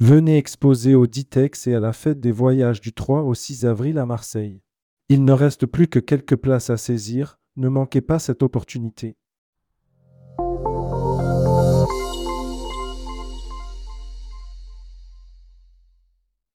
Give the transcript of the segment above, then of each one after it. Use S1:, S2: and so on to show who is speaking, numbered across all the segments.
S1: Venez exposer au Ditex et à la fête des voyages du 3 au 6 avril à Marseille. Il ne reste plus que quelques places à saisir, ne manquez pas cette opportunité.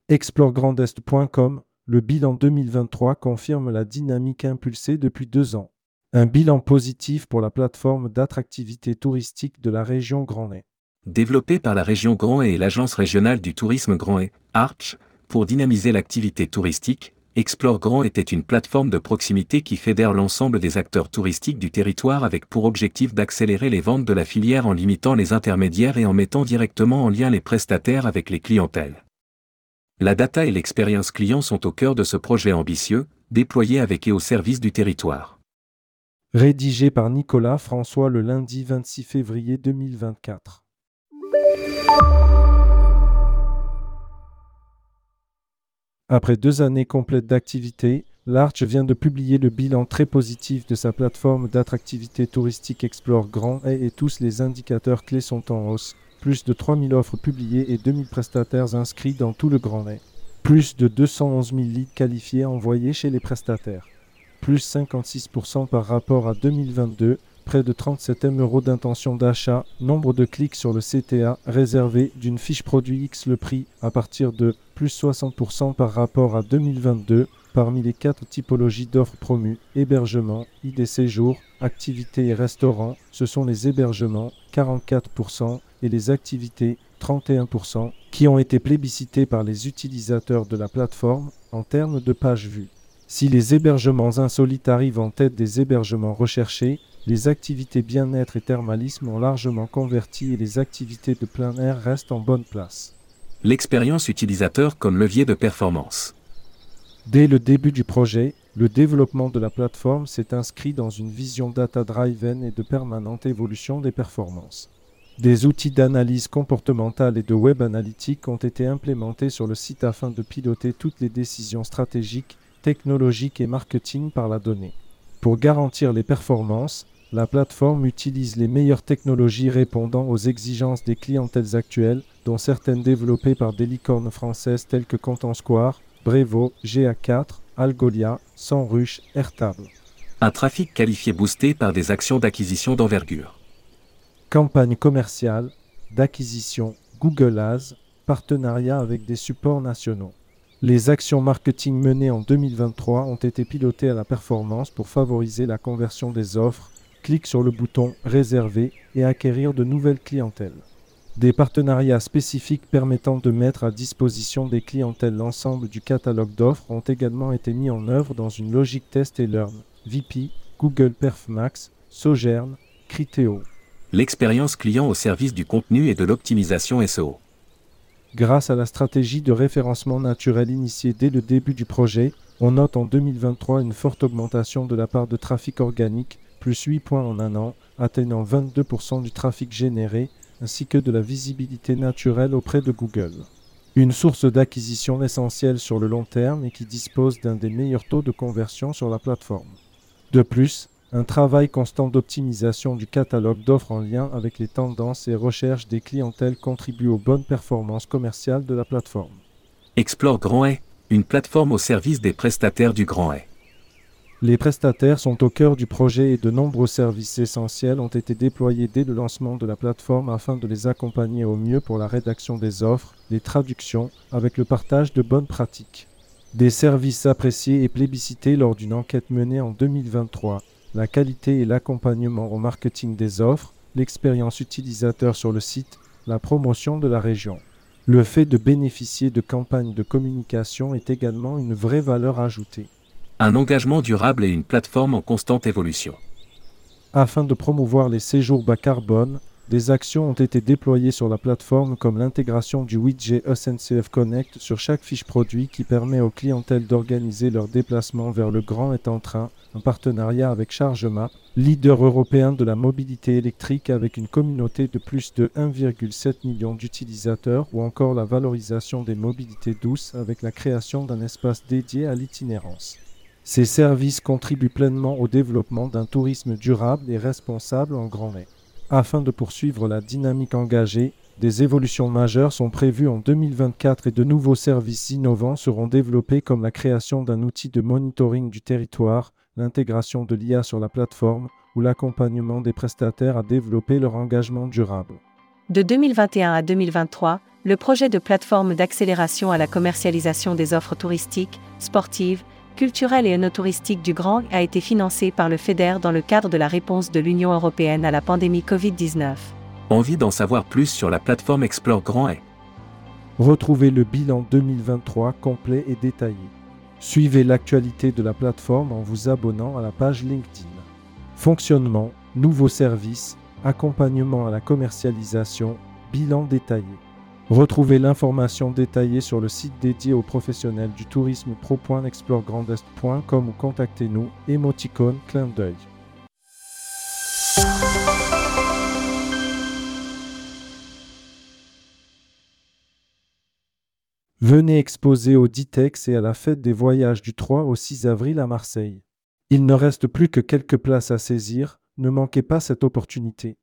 S1: ExploreGrandEst.com, le bilan 2023 confirme la dynamique impulsée depuis deux ans. Un bilan positif pour la plateforme d'attractivité touristique de la région Grand Est.
S2: Développé par la région Grand et l'Agence régionale du tourisme Grand Est, Arch, pour dynamiser l'activité touristique, Explore Grand était une plateforme de proximité qui fédère l'ensemble des acteurs touristiques du territoire avec pour objectif d'accélérer les ventes de la filière en limitant les intermédiaires et en mettant directement en lien les prestataires avec les clientèles. La data et l'expérience client sont au cœur de ce projet ambitieux, déployé avec et au service du territoire.
S1: Rédigé par Nicolas François le lundi 26 février 2024. Après deux années complètes d'activité, l'Arch vient de publier le bilan très positif de sa plateforme d'attractivité touristique Explore Grand et, et tous les indicateurs clés sont en hausse, plus de 3000 offres publiées et 2000 prestataires inscrits dans tout le Grand Est. Plus de 211 000 leads qualifiés envoyés chez les prestataires. Plus 56% par rapport à 2022, près de 37 M euros d'intention d'achat, nombre de clics sur le CTA réservé d'une fiche produit X le prix à partir de plus 60% par rapport à 2022, parmi les quatre typologies d'offres promues, hébergement, idées séjour, activités et restaurants, ce sont les hébergements, 44%, et les activités, 31%, qui ont été plébiscités par les utilisateurs de la plateforme en termes de pages vues. Si les hébergements insolites arrivent en tête des hébergements recherchés, les activités bien-être et thermalisme ont largement converti et les activités de plein air restent en bonne place.
S2: L'expérience utilisateur comme levier de performance.
S1: Dès le début du projet, le développement de la plateforme s'est inscrit dans une vision data-driven et de permanente évolution des performances. Des outils d'analyse comportementale et de web analytique ont été implémentés sur le site afin de piloter toutes les décisions stratégiques, technologiques et marketing par la donnée. Pour garantir les performances, la plateforme utilise les meilleures technologies répondant aux exigences des clientèles actuelles, dont certaines développées par des licornes françaises telles que Content Square, Brevo, GA4, Algolia, Sanrush, Airtable.
S2: Un trafic qualifié boosté par des actions d'acquisition d'envergure.
S1: Campagne commerciale, d'acquisition, Google Ads, partenariat avec des supports nationaux. Les actions marketing menées en 2023 ont été pilotées à la performance pour favoriser la conversion des offres. Clique sur le bouton Réserver et acquérir de nouvelles clientèles. Des partenariats spécifiques permettant de mettre à disposition des clientèles l'ensemble du catalogue d'offres ont également été mis en œuvre dans une logique test et learn, VP, Google Perfmax, Sogern, Criteo.
S2: L'expérience client au service du contenu et de l'optimisation SEO.
S1: Grâce à la stratégie de référencement naturel initiée dès le début du projet, on note en 2023 une forte augmentation de la part de trafic organique, plus 8 points en un an, atteignant 22% du trafic généré, ainsi que de la visibilité naturelle auprès de Google. Une source d'acquisition essentielle sur le long terme et qui dispose d'un des meilleurs taux de conversion sur la plateforme. De plus, un travail constant d'optimisation du catalogue d'offres en lien avec les tendances et recherches des clientèles contribue aux bonnes performances commerciales de la plateforme.
S2: Explore Grand Est, une plateforme au service des prestataires du Grand Est.
S1: Les prestataires sont au cœur du projet et de nombreux services essentiels ont été déployés dès le lancement de la plateforme afin de les accompagner au mieux pour la rédaction des offres, les traductions, avec le partage de bonnes pratiques. Des services appréciés et plébiscités lors d'une enquête menée en 2023 la qualité et l'accompagnement au marketing des offres, l'expérience utilisateur sur le site, la promotion de la région. Le fait de bénéficier de campagnes de communication est également une vraie valeur ajoutée.
S2: Un engagement durable et une plateforme en constante évolution.
S1: Afin de promouvoir les séjours bas carbone, des actions ont été déployées sur la plateforme comme l'intégration du widget SNCF Connect sur chaque fiche produit qui permet aux clientèles d'organiser leur déplacement vers le Grand est en train, un partenariat avec Chargema, leader européen de la mobilité électrique avec une communauté de plus de 1,7 million d'utilisateurs ou encore la valorisation des mobilités douces avec la création d'un espace dédié à l'itinérance. Ces services contribuent pleinement au développement d'un tourisme durable et responsable en Grand Est. Afin de poursuivre la dynamique engagée, Des évolutions majeures sont prévues en 2024 et de nouveaux services innovants seront développés comme la création d'un outil de monitoring du territoire, l'intégration de l'IA sur la plateforme ou l'accompagnement des prestataires à développer leur engagement durable.
S3: De 2021 à 2023, le projet de plateforme d'accélération à la commercialisation des offres touristiques, sportives, culturelles et œnotouristiques du Grand a été financé par le FEDER dans le cadre de la réponse de l'Union européenne à la pandémie Covid-19.
S2: Envie d'en savoir plus sur la plateforme Explore Grand Est
S1: Retrouvez le bilan 2023 complet et détaillé. Suivez l'actualité de la plateforme en vous abonnant à la page LinkedIn. Fonctionnement, nouveaux services, accompagnement à la commercialisation, bilan détaillé. Retrouvez l'information détaillée sur le site dédié aux professionnels du tourisme pro.exploregrandest.com ou contactez-nous, émoticône clin d'œil. Venez exposer au Ditex et à la fête des voyages du 3 au 6 avril à Marseille. Il ne reste plus que quelques places à saisir, ne manquez pas cette opportunité.